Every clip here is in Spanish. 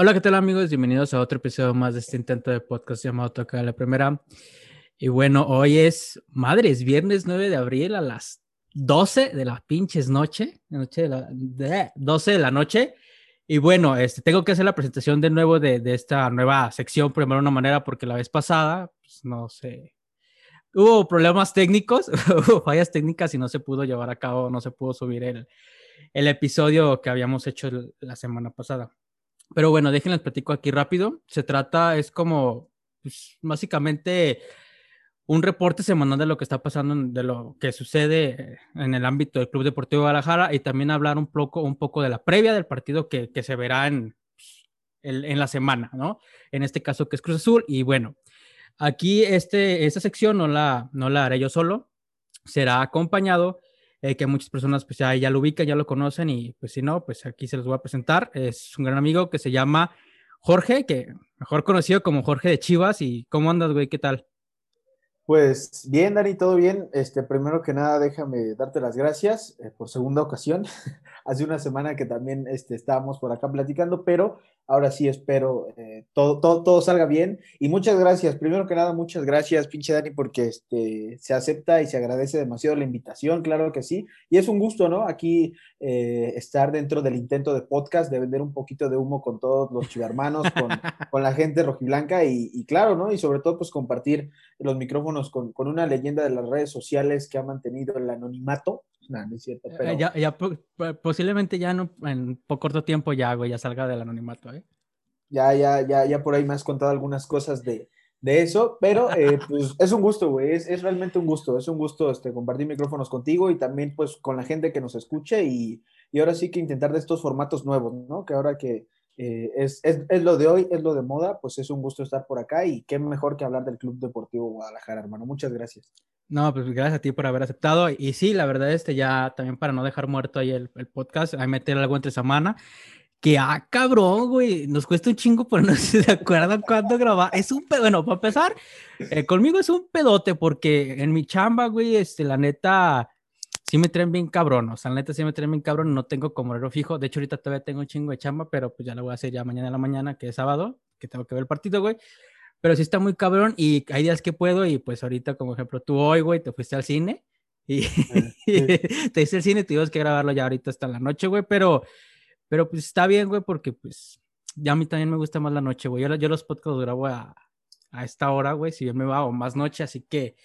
Hola, ¿qué tal amigos? Bienvenidos a otro episodio más de este intento de podcast llamado Toca la Primera. Y bueno, hoy es, madre, es viernes 9 de abril a las 12 de la pinches noche, noche de la, de, 12 de la noche. Y bueno, este, tengo que hacer la presentación de nuevo de, esta nueva sección, por de una manera, porque la vez pasada, pues no sé, hubo problemas técnicos, hubo fallas técnicas y no se pudo llevar a cabo, no se pudo subir el, el episodio que habíamos hecho la semana pasada. Pero bueno, déjenles platico aquí rápido. Se trata, es como, pues, básicamente un reporte semanal de lo que está pasando, de lo que sucede en el ámbito del Club Deportivo Guadalajara y también hablar un poco, un poco de la previa del partido que, que se verá en, en la semana, ¿no? En este caso que es Cruz Azul. Y bueno, aquí este, esta sección no la, no la haré yo solo, será acompañado eh, que muchas personas pues ya, ya lo ubican, ya lo conocen y pues si no, pues aquí se los voy a presentar. Es un gran amigo que se llama Jorge, que mejor conocido como Jorge de Chivas. ¿Y cómo andas, güey? ¿Qué tal? Pues bien, Dani, todo bien. Este, primero que nada, déjame darte las gracias eh, por segunda ocasión. Hace una semana que también este, estábamos por acá platicando, pero ahora sí espero eh, todo, todo, todo, salga bien. Y muchas gracias, primero que nada, muchas gracias, pinche Dani, porque este, se acepta y se agradece demasiado la invitación, claro que sí. Y es un gusto, ¿no? Aquí eh, estar dentro del intento de podcast, de vender un poquito de humo con todos los chivermanos, con, con la gente rojiblanca y, y, claro, ¿no? Y sobre todo, pues compartir los micrófonos con, con una leyenda de las redes sociales que ha mantenido el anonimato no, no es cierto. Pero... Eh, ya, ya, posiblemente ya no, en poco corto tiempo ya, güey, ya salga del anonimato, ¿eh? Ya, ya, ya, ya por ahí me has contado algunas cosas de, de eso, pero eh, pues es un gusto, güey, es, es, realmente un gusto, es un gusto este, compartir micrófonos contigo y también pues con la gente que nos escuche y, y ahora sí que intentar de estos formatos nuevos, ¿no? Que ahora que eh, es, es, es, lo de hoy, es lo de moda, pues es un gusto estar por acá y qué mejor que hablar del Club Deportivo Guadalajara, hermano. Muchas gracias. No, pues gracias a ti por haber aceptado. Y sí, la verdad, este ya también para no dejar muerto ahí el, el podcast, hay meter algo entre semana. Que, ah, cabrón, güey, nos cuesta un chingo, pero no se acuerdan cuándo grabar. Es un pedo, bueno, para empezar, eh, conmigo es un pedote, porque en mi chamba, güey, este, la neta, sí me traen bien cabrón, o sea, la neta sí me traen bien cabrón, no tengo como horario fijo. De hecho, ahorita todavía tengo un chingo de chamba, pero pues ya lo voy a hacer ya mañana en la mañana, que es sábado, que tengo que ver el partido, güey pero sí está muy cabrón y hay días que puedo y pues ahorita, como ejemplo, tú hoy, güey, te fuiste al cine y, te hice el cine, tuvimos que grabarlo ya ahorita hasta la noche, güey, pero, pero pues está bien, güey, porque pues ya a mí también me gusta más la noche, güey. Yo, yo los podcasts los grabo a, a esta hora, güey, si yo me va o más noche, así que,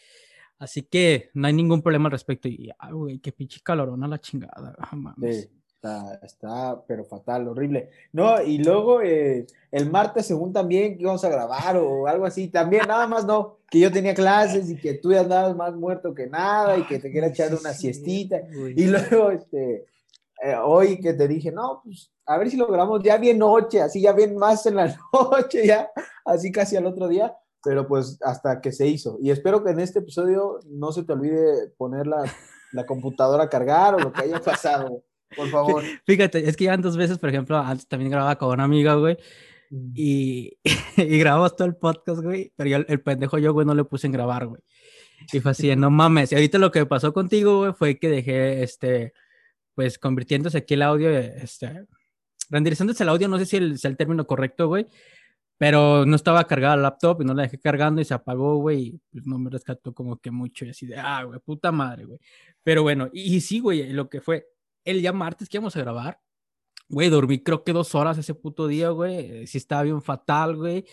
así que no hay ningún problema al respecto. Y, ay, güey, qué pinche calorona la chingada, mames. Sí. Está, está, pero fatal, horrible. No, y luego eh, el martes, según también que íbamos a grabar o algo así, también nada más no, que yo tenía clases y que tú ya andabas más muerto que nada y que te quería echar una siestita. Y luego, este, eh, hoy que te dije, no, pues a ver si lo grabamos ya bien noche, así ya bien más en la noche, ya, así casi al otro día, pero pues hasta que se hizo. Y espero que en este episodio no se te olvide poner la, la computadora a cargar o lo que haya pasado. Por favor. Fíjate, es que ya dos veces, por ejemplo, antes también grababa con una amiga, güey. Y, y grabamos todo el podcast, güey. Pero yo, el pendejo yo, güey, no le puse en grabar, güey. Y fue así, no mames. Y ahorita lo que pasó contigo, güey, fue que dejé, este, pues convirtiéndose aquí el audio, este, renderizándose el audio, no sé si el, es el término correcto, güey. Pero no estaba cargada el laptop y no la dejé cargando y se apagó, güey. Y pues no me rescató como que mucho. Y así de, ah, güey, puta madre, güey. Pero bueno, y, y sí, güey, lo que fue, el día martes que íbamos a grabar, güey, dormí creo que dos horas ese puto día, güey. Sí estaba bien fatal, güey.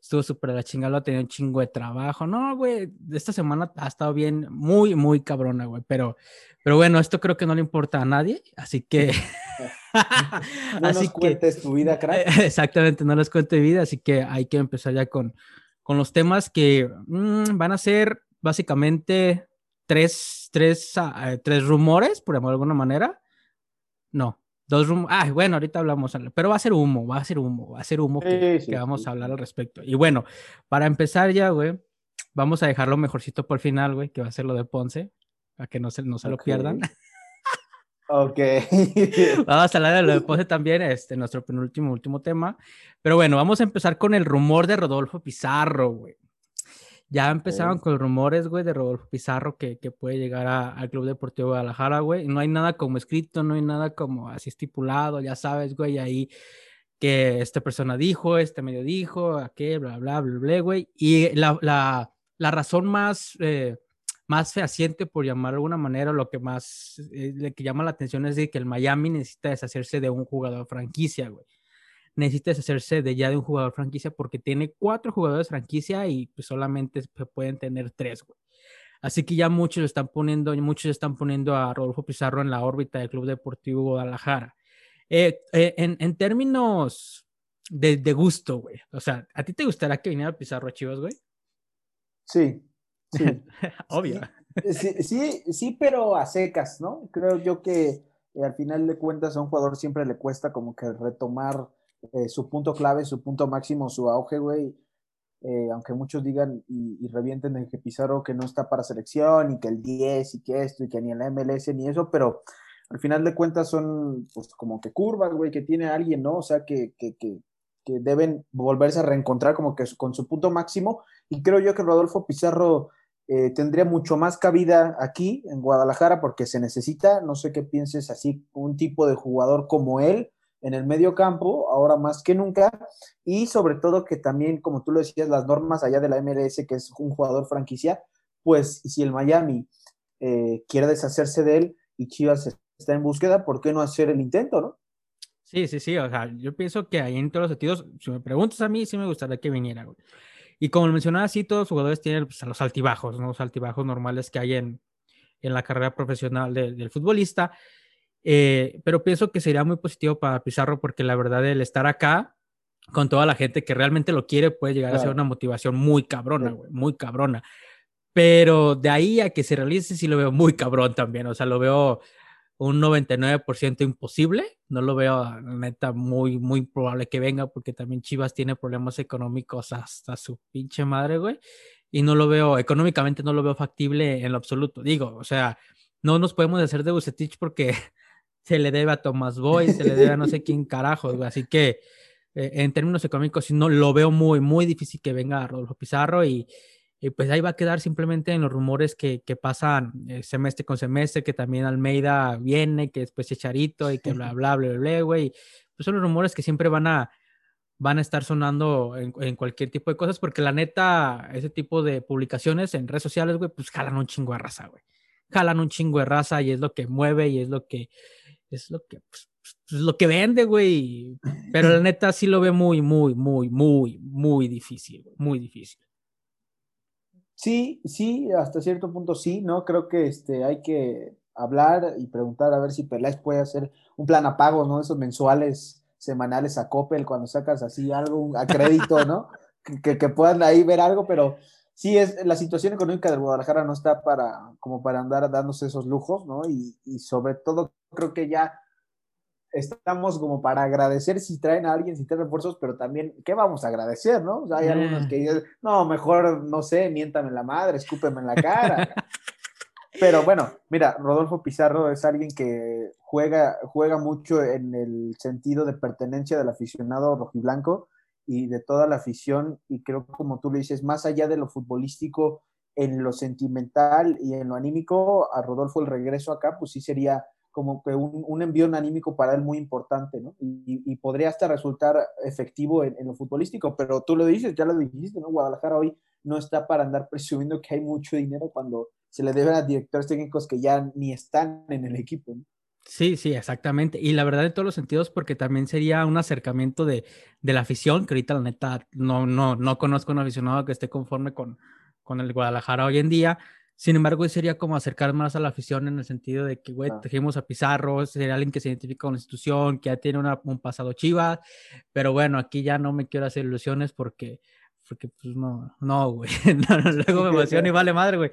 Estuvo súper la chingada, tenía un chingo de trabajo. No, güey, esta semana ha estado bien, muy, muy cabrona, güey. Pero, pero bueno, esto creo que no le importa a nadie, así que... no así nos cuentes que, tu vida, crack. Exactamente, no les cuente vida, así que hay que empezar ya con, con los temas que mmm, van a ser básicamente tres, tres, uh, tres rumores, por de alguna manera no, dos rumos. Ah, bueno, ahorita hablamos, pero va a ser humo, va a ser humo, va a ser humo que, sí, sí, que vamos sí. a hablar al respecto. Y bueno, para empezar ya, güey, vamos a dejarlo mejorcito por el final, güey, que va a ser lo de Ponce, para que no se, no se okay. lo pierdan. Ok. vamos a hablar de lo de Ponce también, este, nuestro penúltimo, último tema. Pero bueno, vamos a empezar con el rumor de Rodolfo Pizarro, güey. Ya empezaron con rumores, güey, de Rodolfo Pizarro que, que puede llegar a, al Club Deportivo Guadalajara, güey. No hay nada como escrito, no hay nada como así estipulado, ya sabes, güey, ahí que esta persona dijo, este medio dijo, aquel, bla, bla, bla, bla, güey. Y la, la, la razón más, eh, más fehaciente, por llamar de alguna manera, lo que más eh, que llama la atención es de que el Miami necesita deshacerse de un jugador franquicia, güey. Necesita deshacerse de ya de un jugador franquicia porque tiene cuatro jugadores franquicia y pues solamente se pueden tener tres, güey. Así que ya muchos están poniendo, muchos están poniendo a Rodolfo Pizarro en la órbita del Club Deportivo Guadalajara. Eh, eh, en, en, términos de, de gusto, güey. O sea, ¿a ti te gustaría que viniera Pizarro a Chivas, güey? Sí, sí. Obvio. Sí, sí, sí, pero a secas, ¿no? Creo yo que eh, al final de cuentas a un jugador siempre le cuesta como que retomar su punto clave, su punto máximo, su auge, güey. aunque muchos digan y, revienten de que Pizarro que no está para selección y que el 10 y que esto y que ni el MLS ni eso, pero al final de cuentas son pues como que curvas, güey, que tiene alguien, ¿no? O sea, que, que, que, que, deben volverse a reencontrar como que con su punto máximo. Y creo yo que Rodolfo Pizarro eh, tendría mucho más cabida aquí en Guadalajara porque se necesita, no sé qué pienses así, un tipo de jugador como él en el medio campo, ahora más que nunca, y sobre todo que también, como tú lo decías, las normas allá de la MLS, que es un jugador franquicia, pues si el Miami eh, quiere deshacerse de él y Chivas está en búsqueda, ¿por qué no hacer el intento, no? Sí, sí, sí, o sea, yo pienso que ahí en todos los sentidos, si me preguntas a mí, sí me gustaría que viniera, güey. Y como mencionaba, sí, todos los jugadores tienen pues, los altibajos, ¿no? Los altibajos normales que hay en la carrera profesional del futbolista. Eh, pero pienso que sería muy positivo para Pizarro porque la verdad el estar acá con toda la gente que realmente lo quiere puede llegar a ser una motivación muy cabrona, güey, muy cabrona. Pero de ahí a que se realice sí lo veo muy cabrón también, o sea, lo veo un 99% imposible. No lo veo, neta, muy, muy probable que venga porque también Chivas tiene problemas económicos hasta su pinche madre, güey. Y no lo veo, económicamente no lo veo factible en lo absoluto. Digo, o sea, no nos podemos hacer de Bucetich porque se le debe a Tomás Boy, se le debe a no sé quién carajo, güey. Así que eh, en términos económicos, no lo veo muy, muy difícil que venga Rodolfo Pizarro y, y pues ahí va a quedar simplemente en los rumores que, que pasan eh, semestre con semestre, que también Almeida viene, que después Chicharito y que bla, bla, bla, bla, güey. Pues son los rumores que siempre van a, van a estar sonando en, en, cualquier tipo de cosas, porque la neta, ese tipo de publicaciones en redes sociales, güey, pues jalan un chingo de raza, güey. Jalan un chingo de raza y es lo que mueve y es lo que, es lo que, pues, pues lo que vende, güey. Pero la neta sí lo ve muy, muy, muy, muy, muy difícil, muy difícil. Sí, sí, hasta cierto punto sí, ¿no? Creo que este, hay que hablar y preguntar a ver si Peláez puede hacer un plan a pago, ¿no? Esos mensuales, semanales a Coppel, cuando sacas así algo, a crédito, ¿no? que, que, puedan ahí ver algo, pero sí, es, la situación económica de Guadalajara no está para, como para andar dándose esos lujos, ¿no? Y, y sobre todo creo que ya estamos como para agradecer si traen a alguien, si traen refuerzos, pero también, ¿qué vamos a agradecer, no? O sea, hay algunos que dicen, no, mejor, no sé, miéntame la madre, escúpeme en la cara. pero bueno, mira, Rodolfo Pizarro es alguien que juega, juega mucho en el sentido de pertenencia del aficionado rojiblanco y de toda la afición, y creo que como tú lo dices, más allá de lo futbolístico, en lo sentimental y en lo anímico, a Rodolfo el regreso acá, pues sí sería como que un, un envío anímico para él muy importante, ¿no? Y, podría hasta resultar efectivo en, en, lo futbolístico, pero tú lo dices, ya lo dijiste, ¿no? Guadalajara hoy no está para andar presumiendo que hay mucho dinero cuando se le deben a directores técnicos que ya ni están en el equipo, ¿no? Sí, sí, exactamente. Y la verdad en todos los sentidos, porque también sería un acercamiento de, de la afición, que ahorita la neta no, no, no conozco un aficionado que esté conforme con, con el Guadalajara hoy en día, sin embargo, sería como acercar más a la afición en el sentido de que, güey, tejimos a Pizarro, sería alguien que se identifica con la institución, que ya tiene una, un pasado chiva, pero bueno, aquí ya no me quiero hacer ilusiones porque, porque pues no, no, güey, no, no, luego me emociona y vale madre, güey.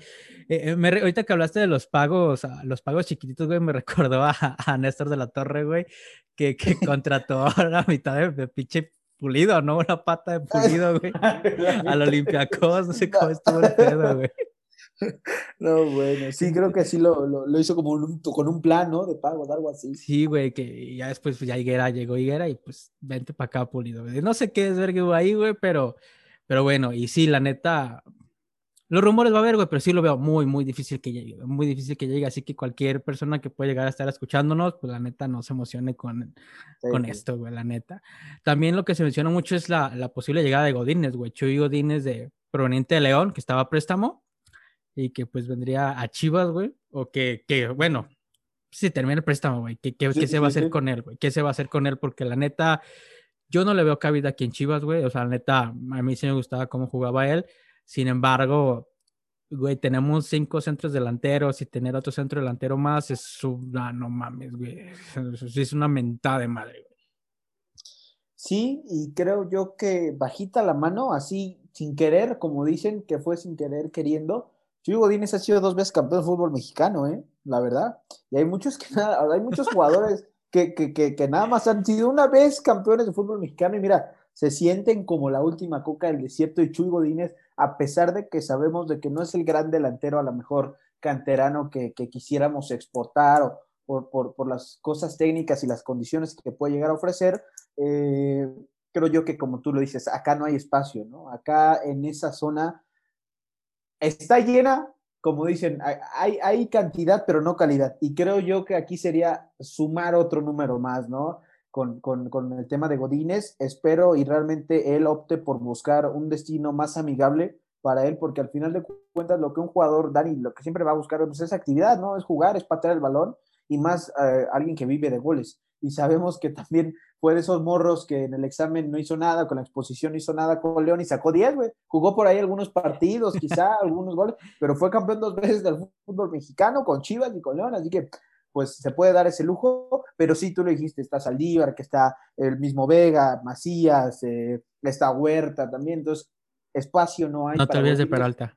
Eh, eh me, ahorita que hablaste de los pagos, los pagos chiquititos, güey, me recordó a, a Néstor de la Torre, güey, que, que contrató a la mitad de, de pinche pulido, ¿no? Una pata de pulido, güey, al Olympiacos, no sé cómo estuvo el pedo, güey. No, bueno, sí, creo que sí lo, lo, lo hizo como un, con un plan, ¿no? De pago, algo así. Sí, güey, que ya después pues, ya Higuera llegó Higuera y pues vente para acá, pulido. Güey. No sé qué es ver que hubo ahí, güey, pero, pero bueno, y sí, la neta, Los rumores va a haber, güey, pero sí lo veo muy, muy difícil que llegue, muy difícil que llegue. Así que cualquier persona que pueda llegar a estar escuchándonos, pues la neta no se emocione con, con esto, güey, la neta. También lo que se menciona mucho es la, la posible llegada de Godínez, güey. Chuy Godínez de proveniente de León, que estaba a préstamo y que pues vendría a Chivas, güey. O que, que bueno, si termina el préstamo, güey, ¿qué, qué, se va a hacer con él, güey? ¿Qué se va a hacer con él? Porque la neta, yo no le veo cabida aquí en Chivas, güey. O sea, la neta, a mí sí me gustaba cómo jugaba él sin embargo, güey, tenemos cinco centros delanteros y tener otro centro delantero más es una, no mames, güey. Es una mentada de madre, güey. Sí, y creo yo que bajita la mano, así sin querer, como dicen que fue sin querer queriendo. Chuy Godínez ha sido dos veces campeón de fútbol mexicano, ¿eh? La verdad. Y hay muchos que nada, hay muchos jugadores que, que, que, que nada más han sido una vez campeones de fútbol mexicano y mira, se sienten como la última coca del desierto y Chuy Godínez, a pesar de que sabemos de que no es el gran delantero, a lo mejor canterano que, quisiéramos exportar o por, las cosas técnicas y las condiciones que puede llegar a ofrecer, eh, creo yo que como tú lo dices, acá no hay espacio, ¿no? Acá en esa zona está llena, como dicen, hay, hay cantidad, pero no calidad. Y creo yo que aquí sería sumar otro número más, ¿no? con, el tema de Godínez. Espero y realmente él opte por buscar un destino más amigable para él, porque al final de cuentas lo que un jugador, Dani, lo que siempre va a buscar pues, es actividad, ¿no? Es jugar, es patear el balón y más eh, alguien que vive de goles. Y sabemos que también fue de esos morros que en el examen no hizo nada, con la exposición no hizo nada con León y sacó 10, güey. Jugó por ahí algunos partidos, quizá algunos goles, pero fue campeón dos veces del fútbol mexicano con Chivas y con León, así que pues se puede dar ese lujo, pero sí, tú lo dijiste, está Saldívar, que está el mismo Vega, Macías, eh, está Huerta también, entonces espacio no hay. No te olvides de Peralta.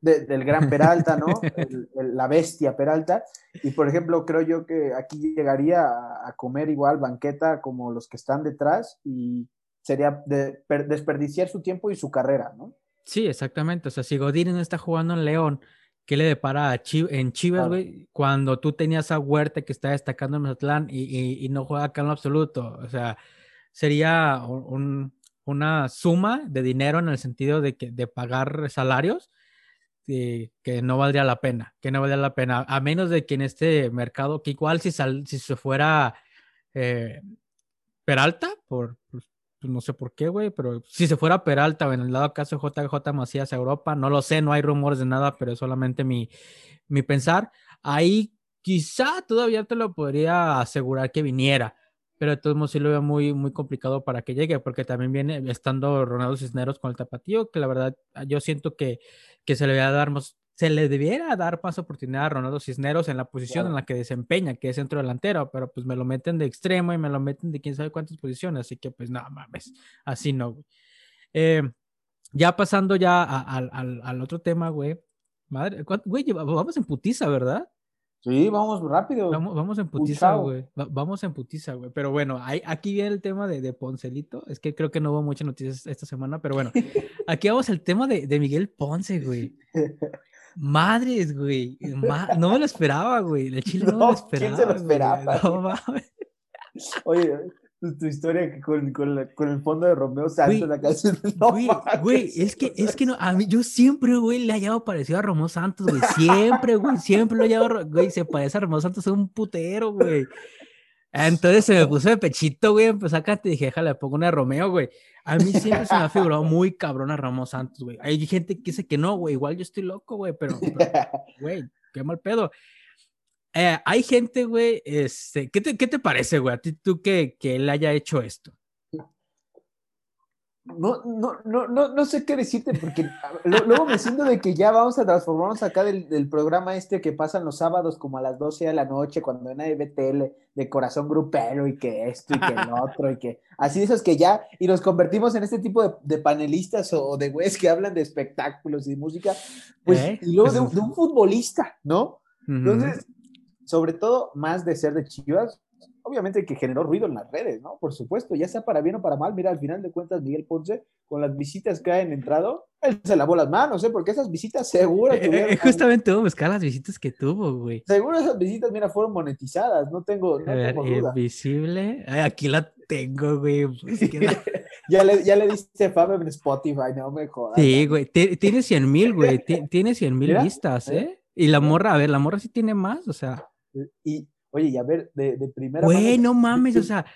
Del gran Peralta, ¿no? la bestia Peralta. Y por ejemplo, creo yo que aquí llegaría a, comer igual banqueta como los que están detrás y sería desperdiciar su tiempo y su carrera, ¿no? Sí, exactamente. O sea, si Godín no está jugando en León ¿qué le depara a en Chivas, güey? Cuando tú tenías a Huerta que está destacando en Mazatlán y, y, no juega acá en lo absoluto. O sea, sería una suma de dinero en el sentido de, que, de pagar salarios que, que no valdría la pena, que no valdría la pena, a menos de que en este mercado, que igual si, sal, si se fuera eh, Peralta, por, pues, pues, no sé por qué, güey, pero si se fuera Peralta o en el lado caso JJ Macías a Europa, no lo sé, no hay rumores de nada, pero es solamente mi, mi pensar. Ahí quizá todavía te lo podría asegurar que viniera, pero de todos modos sí lo veo muy, muy complicado para que llegue, porque también viene estando Ronaldo Cisneros con el tapatío, que la verdad yo siento que, que se le va a dar más, se le debiera dar más oportunidad a Ronaldo Cisneros en la posición en la que desempeña, que es centro delantero, pero pues me lo meten de extremo y me lo meten de quién sabe cuántas posiciones, así que pues no mames, así no, güey. Eh, ya pasando ya al, otro tema, güey. Madre, güey, vamos en putiza, ¿verdad? Sí, vamos rápido. Vamos, vamos en putiza, güey. vamos en putiza, güey. Pero bueno, hay, aquí viene el tema de, de, Poncelito. Es que creo que no hubo muchas noticias esta semana, pero bueno, aquí vamos al tema de, de Miguel Ponce, güey. Madres, güey. no me lo esperaba, güey. El chile no, me lo esperaba. ¿Quién se lo esperaba? No mames. Oye, tu, historia con, con, con, el fondo de Romeo Santos en la canción. No, güey, güey, es que, es que no, a mí, yo siempre, güey, le he hallado parecido a Romeo Santos, güey. Siempre, güey, siempre lo he hallado, güey, se parece a Romeo Santos, es un putero, güey. Entonces se me puso de pechito, güey, empecé acá, te dije, déjale, pongo una Romeo, güey. A mí siempre se me ha figurado muy cabrón a Ramos Santos, güey. Hay gente que dice que no, güey, igual yo estoy loco, güey, pero, güey, qué mal pedo. Eh, hay gente, güey, este, ¿qué te, qué te parece, güey, a ti tú que, que él haya hecho esto? no, no, no, no, no sé qué decirte, porque luego me siento de que ya vamos a transformarnos acá del, del, programa este que pasan los sábados como a las 12 de la noche, cuando hay BTL de corazón grupero y que esto y que el otro y que así de esos que ya, y nos convertimos en este tipo de, de panelistas o, de güeyes que hablan de espectáculos y de música, pues, ¿Eh? y luego de, de, un futbolista, ¿no? Entonces, sobre todo, más de ser de Chivas, obviamente que generó ruido en las redes, ¿no? Por supuesto, ya sea para bien o para mal. Mira, al final de cuentas, Miguel Ponce, con las visitas que han entrado, él se lavó las manos, ¿eh? Porque esas visitas seguro eh, que eh, Justamente a buscar las visitas que tuvo, güey. Seguro esas visitas, mira, fueron monetizadas, no tengo, no a ver, visible. aquí la tengo, güey. Pues, ya, le, ya le diste fama en Spotify, no me jodas. Sí, güey. Tiene 100 mil, güey. Tiene 100 mil vistas, ¿eh? ¿eh? Y la morra, a ver, la morra sí tiene más, o sea. Y, oye, y a ver, de, de primera. Güey, no mames, o sea,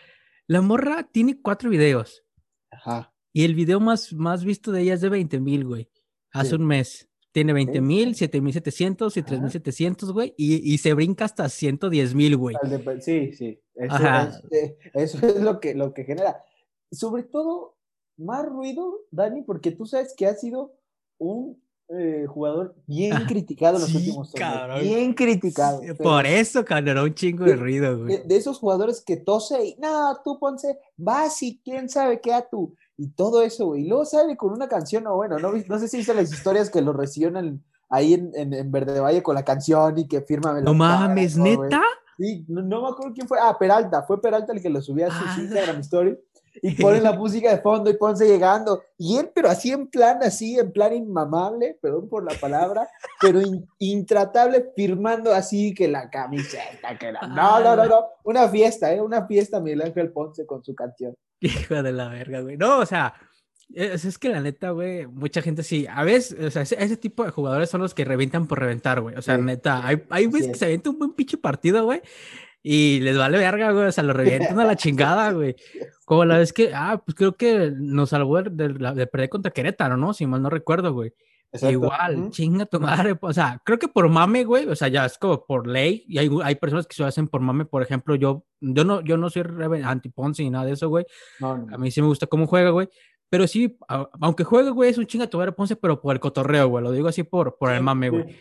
la morra tiene cuatro videos. Ajá. Y el video más, más visto de ella es de 20 mil, güey. Hace un mes. Tiene 20 mil, 7 mil 700 y 3 mil 700, güey. Y, y, se brinca hasta 110 mil, güey. Sí, sí. Eso, Ajá. Es, eh, eso es lo que, lo que genera. Sobre todo, más ruido, Dani, porque tú sabes que ha sido un eh, jugador bien criticado en los últimos años. Bien criticado. Por eso generó un chingo de, ruido, güey. De, esos jugadores que tose y, no, tú ponce, vas y quién sabe qué a tú. Y todo eso, güey. Y luego sale con una canción, o bueno, no, no sé si hice las historias que lo reciben ahí en, en, Verde Valle con la canción y que firma. No mames, neta. Sí, no, me acuerdo quién fue. Ah, Peralta. Fue Peralta el que lo subía a su ah. Instagram Story y ponen la música de fondo y Ponce llegando. Y él, pero así en plan, así, en plan inmamable, perdón por la palabra, pero intratable, firmando así que la camiseta, que era. No, no, no, no. Una fiesta, ¿eh? Una fiesta, Miguel Ángel Ponce con su canción. Hijo de la verga, güey. No, o sea. Es, que la neta, güey, mucha gente sí. A veces, o sea, ese, tipo de jugadores son los que revientan por reventar, güey. O sea, neta, hay, hay veces que se avienta un buen pinche partido, güey y les vale verga, güey, o sea, lo revientan a la chingada, güey. Como la vez que, ah, pues creo que nos salvó de, de, perder contra Querétaro, ¿no? Si mal no recuerdo, güey. Igual, chinga tu madre, o sea, creo que por mame, güey, o sea, ya es como por ley, y hay, hay personas que se hacen por mame, por ejemplo, yo, yo no, yo no soy anti-Ponce ni nada de eso, güey. A mí sí me gusta cómo juega, güey. Pero sí, aunque juegue, güey, es un chinga tu madre Ponce, pero por el cotorreo, güey. Lo digo así por, por el mame, güey.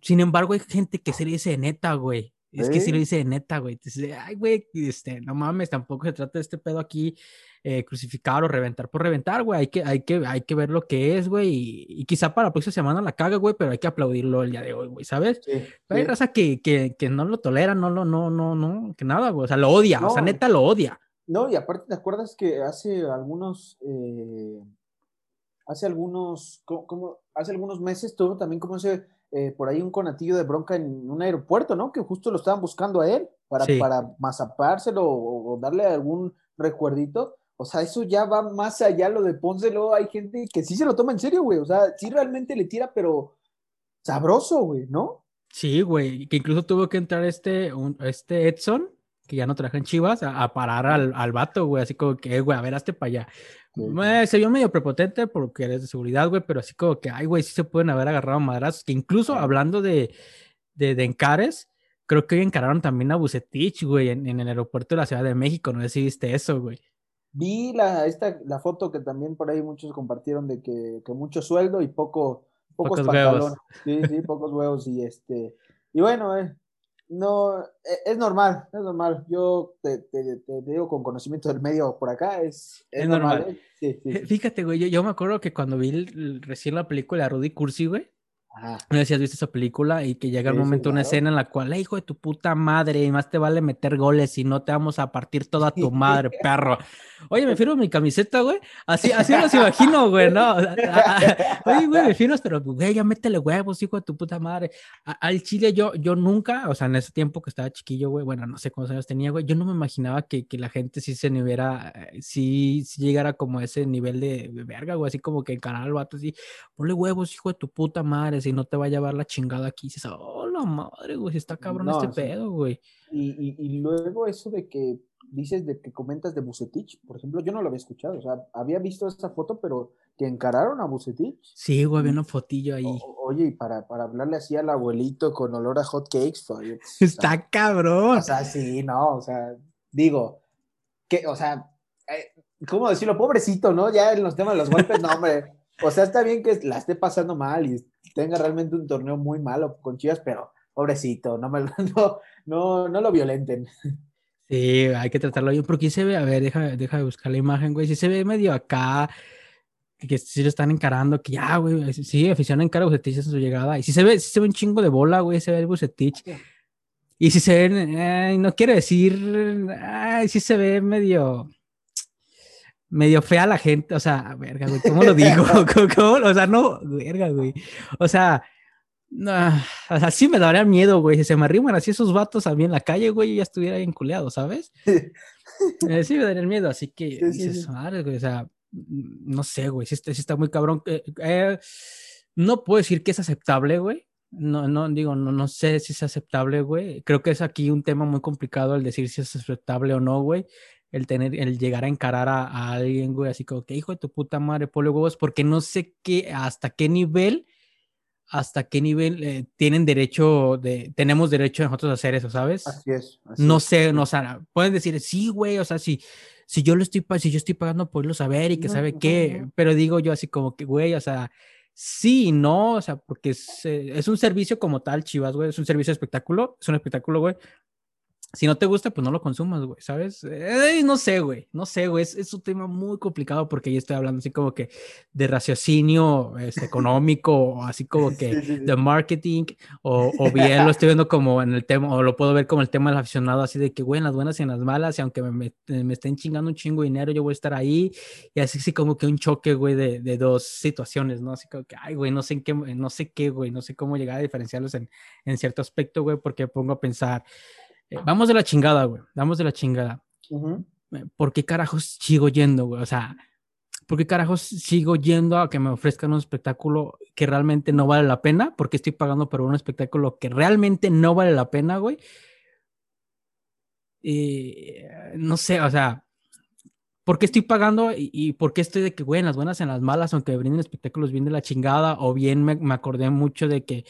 Sin embargo, hay gente que se dice neta, güey. Es que si lo dice neta, güey. ay, güey, este, no mames, tampoco se trata de este pedo aquí eh, crucificar o reventar por reventar, güey. Hay que, hay, que, hay que ver lo que es, güey. Y, quizá para la próxima semana la caga, güey, pero hay que aplaudirlo el día de hoy, güey, ¿sabes? hay raza que, que, que, no lo tolera, no lo, no, no, no, que nada, güey. O sea, lo odia, o sea, neta lo odia. No, y aparte, ¿te acuerdas que hace algunos, eh, hace algunos, como, hace algunos meses tuvo también como ese eh, por ahí un conatillo de bronca en un aeropuerto, ¿no? Que justo lo estaban buscando a él para, para mazapárselo o, darle algún recuerdito. O sea, eso ya va más allá lo de Ponce, luego hay gente que sí se lo toma en serio, güey. O sea, sí realmente le tira, pero sabroso, güey, ¿no? Sí, güey, que incluso tuvo que entrar este, este Edson, que ya no trabaja en Chivas, a, parar al, al vato, güey, así como que, güey, a ver, hazte para allá se vio medio prepotente porque eres de seguridad, güey, pero así como que, ay, güey, sí se pueden haber agarrado madrazos. Que incluso hablando de, de, de, encares, creo que hoy encararon también a Bucetich, güey, en, en, el aeropuerto de la Ciudad de México. No sé si viste eso, güey. Vi la, esta, la foto que también por ahí muchos compartieron de que, que mucho sueldo y poco, pocos, pocos pantalones. Huevos. Sí, sí, pocos huevos. Y este, y bueno, eh, no, e, es normal, es normal. Yo te, te, te, digo con conocimiento del medio por acá, es, es, normal. ¿eh? Fíjate, güey, yo, yo, me acuerdo que cuando vi recién la película de Rudy Cursi, güey, no sé si has visto esa película y que llega el momento, una escena en la cual, hijo de tu puta madre, más te vale meter goles y no te vamos a partir toda tu madre, perro. Oye, me firmo mi camiseta, güey. Así, así los imagino, güey, ¿no? Oye, güey, me firmas, pero, güey, ya métele huevos, hijo de tu puta madre. al Chile yo, yo nunca, o sea, en ese tiempo que estaba chiquillo, güey, bueno, no sé cuántos años tenía, güey, yo no me imaginaba que, que la gente sí se niviera, sí, sí llegara como a ese nivel de, verga, güey, así como que encarar al vato así, ponle huevos, hijo de tu puta madre, si no te va a llevar la chingada aquí. dices, oh, la madre, güey, está cabrón este pedo, güey. Y, y, y luego eso de que dices de que comentas de Bucetich, por ejemplo, yo no lo había escuchado, o sea, había visto esa foto, pero que encararon a Bucetich. Sí, güey, había una fotillo ahí. oye, y para, para hablarle así al abuelito con olor a hot cakes, pues, está cabrón. O sea, sí, no, o sea, digo, que, o sea, eh, ¿cómo decirlo? Pobrecito, ¿no? Ya en los temas de los golpes, no, hombre. O sea, está bien que la esté pasando mal y tenga realmente un torneo muy malo con Chivas, pero pobrecito, no, me, no, no, no lo violenten. Sí, hay que tratarlo bien, porque se ve, a ver, deja, deja de buscar la imagen, güey, si se ve medio acá, que si lo están encarando, que ya, güey, sí, afición encara a Bucetich en su llegada, y si se ve, se ve un chingo de bola, güey, se ve el Bucetich, y si se ve, no quiero decir, ay, sí se ve medio, medio fea la gente, o sea, verga, güey, ¿cómo lo digo? ¿Cómo, O sea, no, verga, güey, o sea, no, o sea, sí me daría miedo, güey. Si se me arriman así esos vatos a mí en la calle, güey, ya estuviera enculeado, ¿sabes? Eh, sí me daría miedo, así que, Madre, güey, o sea, no sé, güey, sí, está muy cabrón. Eh, no puedo decir que es aceptable, güey. No, no, digo, no, no sé si es aceptable, güey. Creo que es aquí un tema muy complicado el decir si es aceptable o no, güey. El tener, el llegar a encarar a, alguien, güey, así como que hijo de tu puta madre, pole huevos, porque no sé qué, hasta qué nivel, hasta qué nivel eh, tienen derecho de, tenemos derecho nosotros a hacer eso, ¿sabes? Así es. no sé, no, o sea, pueden decir, sí, güey, o sea, si, si yo lo estoy, si yo estoy pagando por irlo saber y que sabe qué, pero digo yo así como que, güey, o sea, Sí, no, o sea, porque es, eh, es, un servicio como tal, Chivas, güey, es un servicio de espectáculo, es un espectáculo, güey, si no te gusta, pues no lo consumas, güey, ¿sabes? no sé, güey, no sé, güey, es, un tema muy complicado porque yo estoy hablando así como que de raciocinio este, económico, así como que de marketing, o, o, bien lo estoy viendo como en el tema, o lo puedo ver como el tema del aficionado, así de que, güey, en las buenas y en las malas, y aunque me, me, estén chingando un chingo de dinero, yo voy a estar ahí, y así sí como que un choque, güey, de, de dos situaciones, ¿no? Así como que, ay, güey, no sé en qué, no sé qué, güey, no sé cómo llegar a diferenciarlos en, en cierto aspecto, güey, porque pongo a pensar, eh, vamos de la chingada, güey. Vamos de la chingada. Eh, ¿Por qué carajos sigo yendo, güey? O sea, ¿por qué carajos sigo yendo a que me ofrezcan un espectáculo que realmente no vale la pena? Porque estoy pagando por un espectáculo que realmente no vale la pena, güey. Y no sé, o sea, ¿por qué estoy pagando y, por qué estoy de que, güey, en las buenas, en las malas, aunque brinden espectáculos bien de la chingada, o bien me, me acordé mucho de que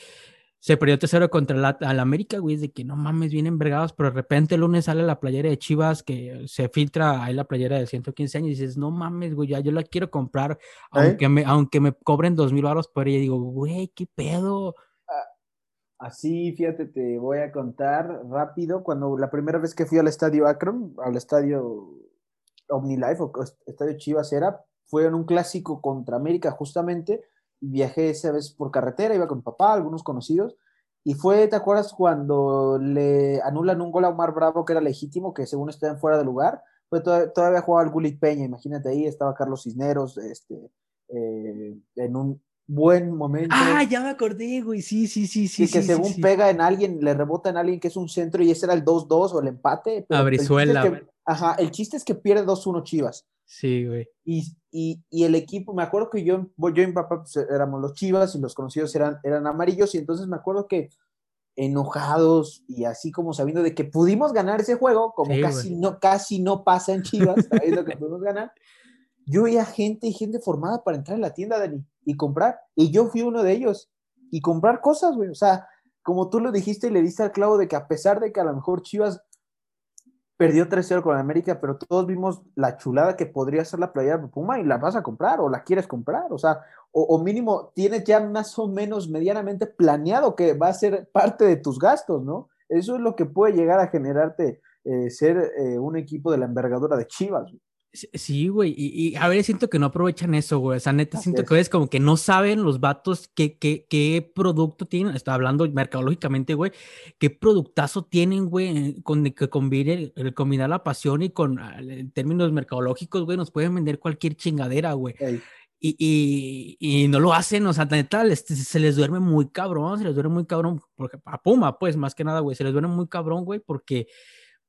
se perdió tercero contra el América, güey, es de que no mames, vienen envergados, pero de repente el lunes sale la playera de Chivas, que se filtra ahí la playera de 115 años y dices, no mames, güey, ya yo la quiero comprar, aunque, me, aunque me cobren dos mil baros por ella. Digo, güey, qué pedo. Ah, así, fíjate, te voy a contar rápido. Cuando la primera vez que fui al estadio Akron, al estadio OmniLife o estadio Chivas era, fue en un clásico contra América, justamente viajé esa vez por carretera, iba con mi papá, algunos conocidos, y fue, ¿te acuerdas cuando le anulan un gol a Omar Bravo que era legítimo, que según estaban fuera de lugar? Fue todavía, jugaba el Gulit Peña, imagínate ahí, estaba Carlos Cisneros, este, eh, en un buen momento. Ah, ya me acordé, güey, sí, sí, sí, sí. Y que según pega en alguien, le rebota en alguien que es un centro y ese era el 2-2 o el empate. Pero Brizuela. ajá, el chiste es que pierde 2-1 Chivas. Sí, güey. Y, y, y, el equipo, me acuerdo que yo, yo y mi papá pues, éramos los chivas y los conocidos eran, eran amarillos, y entonces me acuerdo que enojados y así como sabiendo de que pudimos ganar ese juego, como casi, no, casi no pasa en Chivas, sabiendo que pudimos ganar, yo veía gente y gente formada para entrar en la tienda, Dani, y comprar, y yo fui uno de ellos, y comprar cosas, güey, o sea, como tú lo dijiste y le diste al clavo de que a pesar de que a lo mejor Chivas perdió 3-0 con América, pero todos vimos la chulada que podría ser la playera de Puma y la vas a comprar o la quieres comprar, o sea, o, mínimo tienes ya más o menos medianamente planeado que va a ser parte de tus gastos, ¿no? Eso es lo que puede llegar a generarte eh, ser eh, un equipo de la envergadura de Chivas. Sí, güey, y, a ver, siento que no aprovechan eso, güey, o sea, neta, siento que es como que no saben los vatos qué, qué, qué producto tienen, está hablando mercadológicamente, güey, qué productazo tienen, güey, con que combine, el combinar la pasión y con ah, en términos mercadológicos, güey, nos pueden vender cualquier chingadera, güey. Y, y, y, no lo hacen, o sea, neta, se les duerme muy cabrón, se les duerme muy cabrón, porque a Puma, pues, más que nada, güey, se les duerme muy cabrón, güey, porque,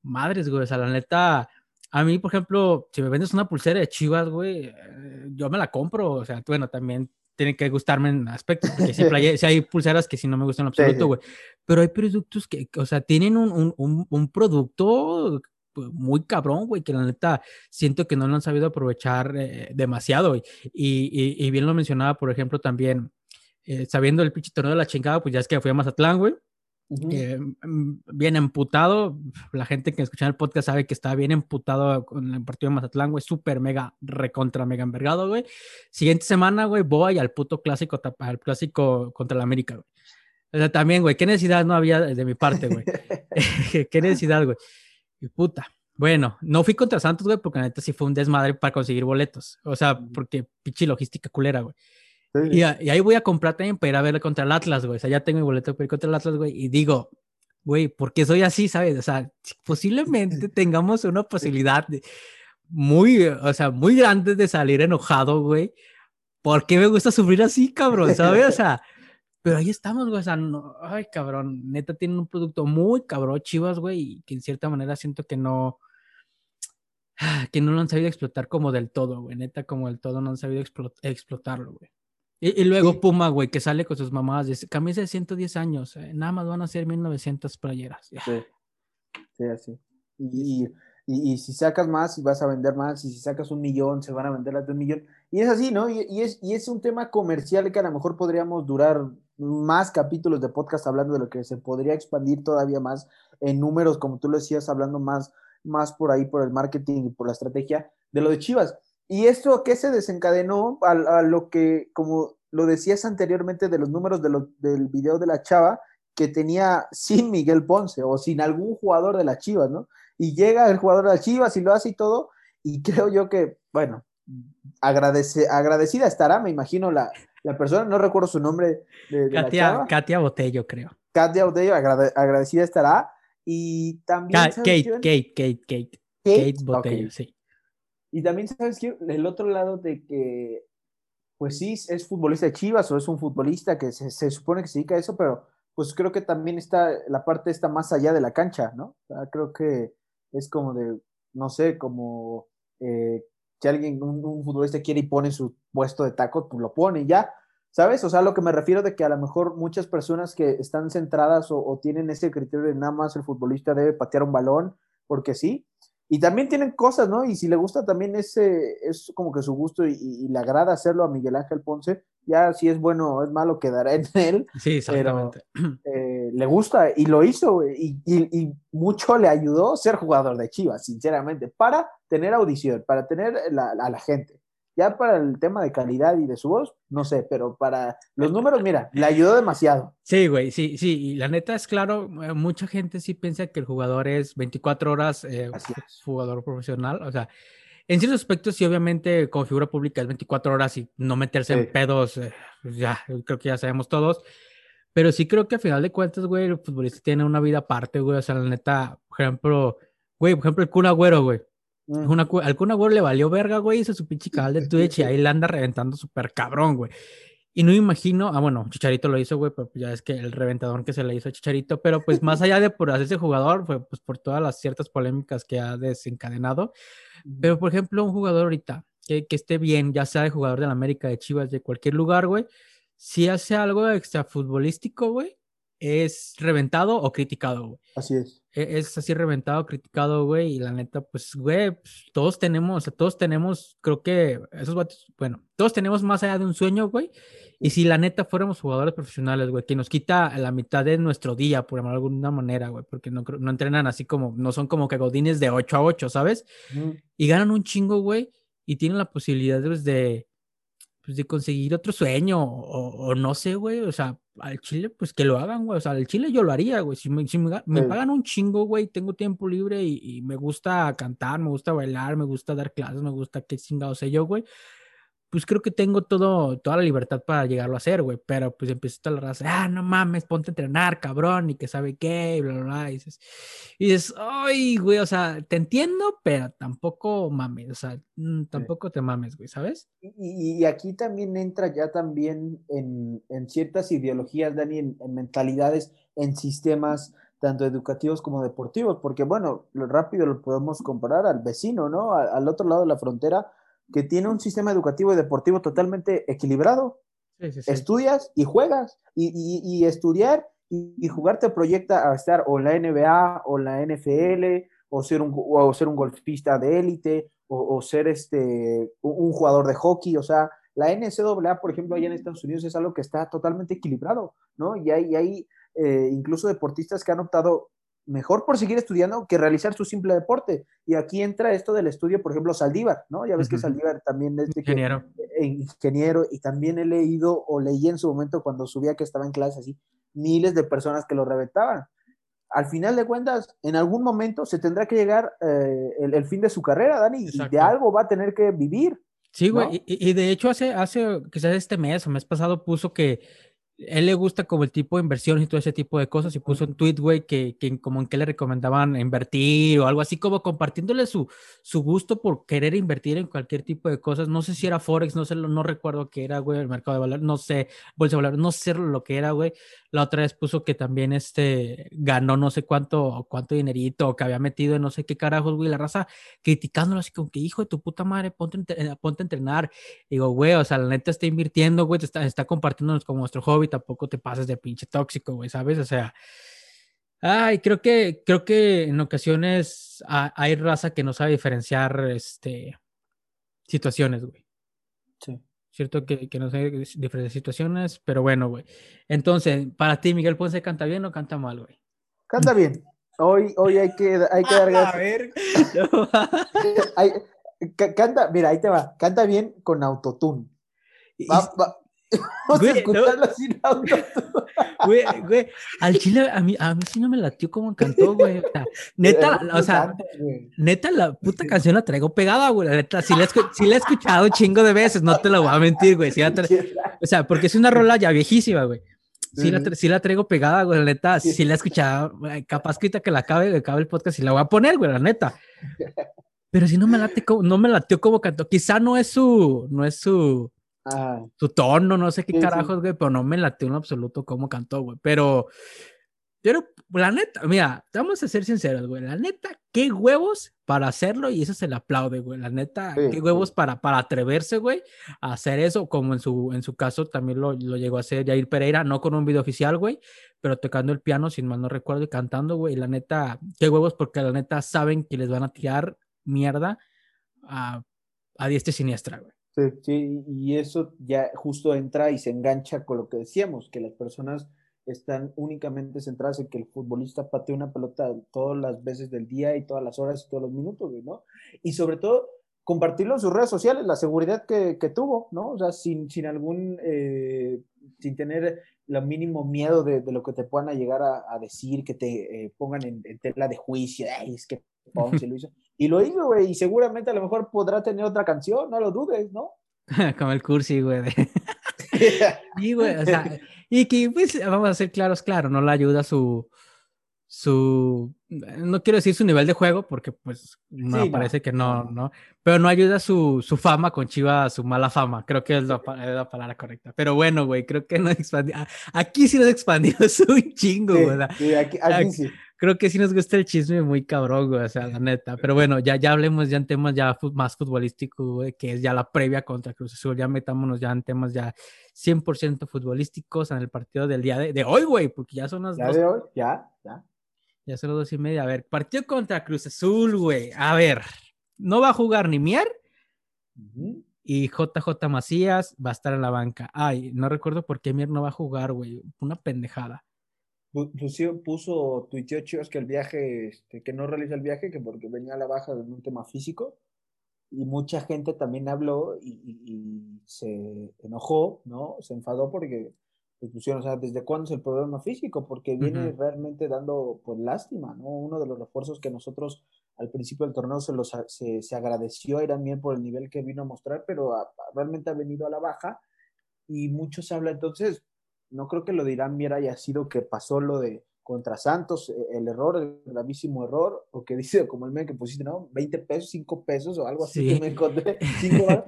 madres, güey, o sea, la neta a mí, por ejemplo, si me vendes una pulsera de Chivas, güey, eh, yo me la compro. O sea, bueno, también tiene que gustarme en aspectos, porque si, hay pulseras que sí no me gustan en absoluto, güey. Pero hay productos que, o sea, tienen un, un, un, producto pues, muy cabrón, güey, que la neta siento que no lo han sabido aprovechar eh, demasiado. Y, y, y, bien lo mencionaba, por ejemplo, también, eh, sabiendo el pinche torneo de la chingada, pues ya es que fui a Mazatlán, güey. Eh, mm, bien emputado. La gente que escucha el podcast sabe que estaba bien emputado con el partido de Mazatlán, güey. Súper mega, recontra mega envergado, güey. Siguiente semana, güey, voy al puto clásico, al clásico contra el América, güey. O sea, también, güey, qué necesidad no había de mi parte, güey. qué necesidad, güey. Y puta. Bueno, no fui contra Santos, güey, porque la neta sí fue un desmadre para conseguir boletos. O sea, porque pinche logística culera, güey. Y, ahí voy a comprar también para ir a ver contra el Atlas, güey. O sea, ya tengo mi boleto para ir contra el Atlas, güey. Y digo, güey, ¿por qué soy así, sabes? O sea, posiblemente tengamos una posibilidad muy, o sea, muy grande de salir enojado, güey. ¿Por qué me gusta sufrir así, cabrón? ¿Sabes? O sea, pero ahí estamos, güey. O sea, no, ay, cabrón. Neta, tienen un producto muy cabrón, chivas, güey. Y que en cierta manera siento que no ah, que no lo han sabido explotar como del todo, güey. Neta, como del todo no han sabido explotarlo, güey. Y, luego Puma, güey, que sale con sus dice, camisa de 110 años, eh, nada más van a ser 1900 playeras. Sí, sí, así. Y, y, si sacas más, vas a vender más, y si sacas un millón, se van a vender las de un millón. Y es así, ¿no? Y, es, y es un tema comercial que a lo mejor podríamos durar más capítulos de podcast hablando de lo que se podría expandir todavía más en números, como tú lo decías, hablando más, más por ahí, por el marketing y por la estrategia de lo de Chivas. ¿Y esto qué se desencadenó a, lo que, como lo decías anteriormente, de los números del video de la chava, que tenía sin Miguel Ponce o sin algún jugador de la Chivas, ¿no? Y llega el jugador de la Chivas y lo hace y todo, y creo yo que, bueno, agradece, agradecida estará, me imagino, la, la persona, no recuerdo su nombre de, Katia, Katia Botello, creo. Katia Botello, agradecida estará. Y también. Kate, Kate, Kate, Kate, Kate. Botello, sí. Y también, ¿sabes qué? El otro lado de que, pues sí, es futbolista de Chivas o es un futbolista que se, supone que se dedica a eso, pero pues creo que también está, la parte está más allá de la cancha, ¿no? creo que es como de, no sé, como eh, si alguien, un, futbolista quiere y pone su puesto de tacos, pues lo pone ya, ¿sabes? O sea, lo que me refiero de que a lo mejor muchas personas que están centradas o, o tienen ese criterio de nada más el futbolista debe patear un balón, porque sí, y también tienen cosas, ¿no? Y si le gusta también ese, es como que su gusto y, le agrada hacerlo a Miguel Ángel Ponce, ya si es bueno o es malo quedará en él. Sí, exactamente. Eh, le gusta y lo hizo y, y, mucho le ayudó ser jugador de Chivas, sinceramente, para tener audición, para tener a la gente. Ya para el tema de calidad y de su voz, no sé, pero para los números, mira, le ayudó demasiado. Sí, güey, sí, sí, y la neta es claro, eh, mucha gente sí piensa que el jugador es 24 horas eh, jugador profesional, o sea, en ciertos aspectos sí, obviamente, como figura pública es 24 horas y no meterse en pedos, eh, pues ya, creo que ya sabemos todos, pero sí creo que al final de cuentas, güey, el futbolista tiene una vida aparte, güey, o sea, la neta, por ejemplo, güey, por ejemplo, el Kun Agüero, güey, una, al Kun le valió verga, güey, hizo su pinche canal de Twitch y ahí la anda reventando súper cabrón, güey. Y no me imagino, ah, bueno, Chicharito lo hizo, güey, pero ya es que el reventador que se le hizo a Chicharito, pero pues más allá de por hacerse jugador, fue pues por todas las ciertas polémicas que ha desencadenado. Pero, por ejemplo, un jugador ahorita que, que esté bien, ya sea de jugador de la América, de Chivas, de cualquier lugar, güey, si hace algo extra futbolístico, güey, es reventado o criticado, güey. Así es. E, es así reventado, criticado, güey, y la neta, pues, güey, pues, todos tenemos, todos tenemos, creo que esos vatos, bueno, todos tenemos más allá de un sueño, güey, y si la neta fuéramos jugadores profesionales, güey, que nos quita la mitad de nuestro día, por llamarlo de alguna manera, güey, porque no, no entrenan así como, no son como que godines de 8 a 8, ¿sabes? Y ganan un chingo, güey, y tienen la posibilidad, pues, de, pues, de conseguir otro sueño, o, o no sé, güey, o sea, al Chile, pues que lo hagan, güey. O sea, al Chile yo lo haría, güey. Si me, me, pagan un chingo, güey, tengo tiempo libre y, y, me gusta cantar, me gusta bailar, me gusta dar clases, me gusta qué chingado sé yo, güey pues creo que tengo todo, toda la libertad para llegarlo a hacer, güey. Pero pues empieza toda la raza, ah, no mames, ponte a entrenar, cabrón, y que sabe qué, y bla, bla, bla. Y dices, y dices, ay, güey, o sea, te entiendo, pero tampoco mames, o sea, mm, tampoco te mames, güey, ¿sabes? Y, y, aquí también entra ya también en, en ciertas ideologías, Dani, en, mentalidades, en sistemas tanto educativos como deportivos, porque bueno, lo rápido lo podemos comparar al vecino, ¿no? al otro lado de la frontera, que tiene un sistema educativo y deportivo totalmente equilibrado. Estudias y juegas, y, estudiar y, jugar te proyecta a estar o en la NBA o la NFL, o ser un, o ser un golfista de élite, o, ser este, un, jugador de hockey, o sea, la NCAA, por ejemplo, allá en Estados Unidos es algo que está totalmente equilibrado, ¿no? Y hay, hay eh, incluso deportistas que han optado mejor por seguir estudiando que realizar su simple deporte. Y aquí entra esto del estudio, por ejemplo, Saldívar, ¿no? Ya ves que Saldívar también es ingeniero. Eh, ingeniero y también he leído o leí en su momento cuando subía que estaba en clase así, miles de personas que lo reventaban. Al final de cuentas, en algún momento se tendrá que llegar eh, el, fin de su carrera, Dani, y de algo va a tener que vivir. Sí, güey, y, y, de hecho hace, hace quizás este mes o mes pasado puso que él le gusta como el tipo de inversión y todo ese tipo de cosas y puso un tweet, güey, que, que como en que le recomendaban invertir o algo así como compartiéndole su, su gusto por querer invertir en cualquier tipo de cosas. No sé si era Forex, no sé, no recuerdo qué era, güey, el mercado de valores, no sé, bolsa de valores, no sé lo que era, güey. La otra vez puso que también este ganó no sé cuánto, cuánto dinerito que había metido en no sé qué carajos, güey, la raza criticándolo así como que hijo de tu puta madre, ponte, ponte a entrenar. digo, güey, o sea, la neta está invirtiendo, güey, te está, está compartiéndonos como nuestro hobby tampoco te pases de pinche tóxico, güey, ¿sabes? O sea, ay, creo que, creo que en ocasiones hay raza que no sabe diferenciar, este, situaciones, güey. Sí. Cierto que, que no sabe diferentes situaciones, pero bueno, güey. Entonces, para ti, Miguel Ponce, ¿canta bien o canta mal, güey? Canta bien. Hoy, hoy hay que, hay que dar A ver. canta, mira, ahí te va. Canta bien con autotune. Va, va, güey, güey, güey, al chile a mí, a mí sí no me latió como cantó, güey. O sea, neta, o sea, neta, la puta canción la traigo pegada, güey. Neta, sí la, he escuchado un chingo de veces, no te lo voy a mentir, güey. o sea, porque es una rola ya viejísima, güey. Sí, la, sí la traigo pegada, güey, la neta, sí la he escuchado. Capaz que que la acabe, que acabe el podcast y la voy a poner, güey, la neta. Pero si no me late, no me latió como cantó. Quizá no es su, no es su, su tono, no sé qué carajos, güey, pero no me late en absoluto cómo cantó, güey. Pero, pero la neta, mira, vamos a ser sinceros, güey. La neta, qué huevos para hacerlo y eso se le aplaude, güey. La neta, qué huevos para, para atreverse, güey, a hacer eso, como en su, en su caso también lo, lo llegó a hacer Jair Pereira, no con un video oficial, güey, pero tocando el piano, sin mal no recuerdo, y cantando, güey. La neta, qué huevos porque la neta saben que les van a tirar mierda a, a diestra y siniestra, güey. Sí, y eso ya justo entra y se engancha con lo que decíamos, que las personas están únicamente centradas en que el futbolista patee una pelota todas las veces del día y todas las horas y todos los minutos, ¿no? Y sobre todo, compartirlo en sus redes sociales, la seguridad que, tuvo, ¿no? O sea, sin, sin algún, eh, sin tener lo mínimo miedo de, lo que te puedan llegar a, decir, que te eh, pongan en, tela de juicio, Ay, es que Ponce lo hizo. Y lo hizo, güey, y seguramente a lo mejor podrá tener otra canción, no lo dudes, ¿no? Como el cursi, güey. y, güey, o sea, y que, pues, vamos a ser claros, claro, no le ayuda su, su, no quiero decir su nivel de juego, porque pues me parece que no, no, pero no ayuda su, su fama con Chivas, su mala fama, creo que es la, palabra correcta. Pero bueno, güey, creo que no expandió, aquí sí nos expandió un chingo, güey. Sí, aquí, aquí, sí creo que sí nos gusta el chisme muy cabrón, güey, o sea, la neta. Pero bueno, ya, ya hablemos ya en temas ya más futbolísticos, güey, que es ya la previa contra Cruz Azul. Ya metámonos ya en temas ya 100% futbolísticos en el partido del día de, hoy, güey, porque ya son las ¿Ya de hoy? Ya, ya. Ya son las dos y media. A ver, partido contra Cruz Azul, güey. A ver, no va a jugar ni Mier. Y JJ Macías va a estar en la banca. Ay, no recuerdo por qué Mier no va a jugar, güey. Una pendejada puso, puso tuiteó Chivas que el viaje, este, que no realiza el viaje, que porque venía a la baja de un tema físico. Y mucha gente también habló y, se enojó, ¿no? Se enfadó porque pues, pusieron, o sea, ¿desde cuándo es el problema físico? Porque viene realmente dando, pues, lástima, ¿no? Uno de los refuerzos que nosotros al principio del torneo se, los, se, se agradeció a Irán por el nivel que vino a mostrar, pero realmente ha venido a la baja y muchos hablan, entonces, no creo que lo de Irán Mier haya sido que pasó lo de contra Santos, e, el error, el gravísimo error, o que dice como el meme que pusiste, ¿no? 20 pesos, 5 pesos o algo así que me encontré, 5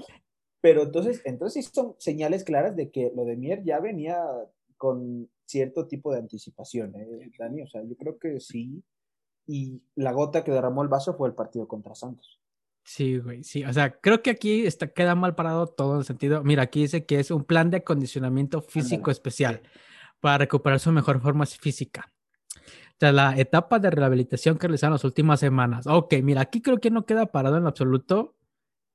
Pero entonces, entonces son señales claras de que lo de Mier ya venía con cierto tipo de anticipación, ¿eh, Dani? O sea, yo creo que sí. Y la gota que derramó el vaso fue el partido contra Santos. Sí, güey, sí. O sea, creo que aquí está, queda mal parado todo en el sentido. Mira, aquí dice que es un plan de acondicionamiento físico especial para recuperar su mejor forma física. Tras la etapa de rehabilitación que realizaron las últimas semanas. Ok, mira, aquí creo que no queda parado en absoluto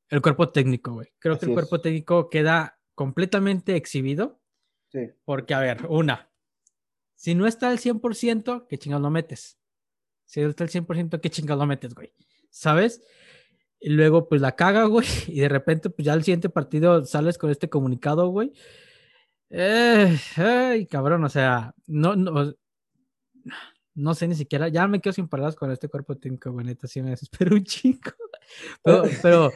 el cuerpo técnico, güey. Creo que el cuerpo técnico queda completamente exhibido. Sí. Porque, a ver, una, si no está al 100%, ¿qué chingados lo metes? Si no está al 100%, ¿qué chingados lo metes, güey? ¿Sabes? Y luego, pues la caga, güey. Y de repente, pues ya al siguiente partido sales con este comunicado, güey. Eh, ay, cabrón, o sea, no, no, no sé ni siquiera, ya me quedo sin palabras con este cuerpo técnico, güey, neta, sí me desespero un chico. Pero, pero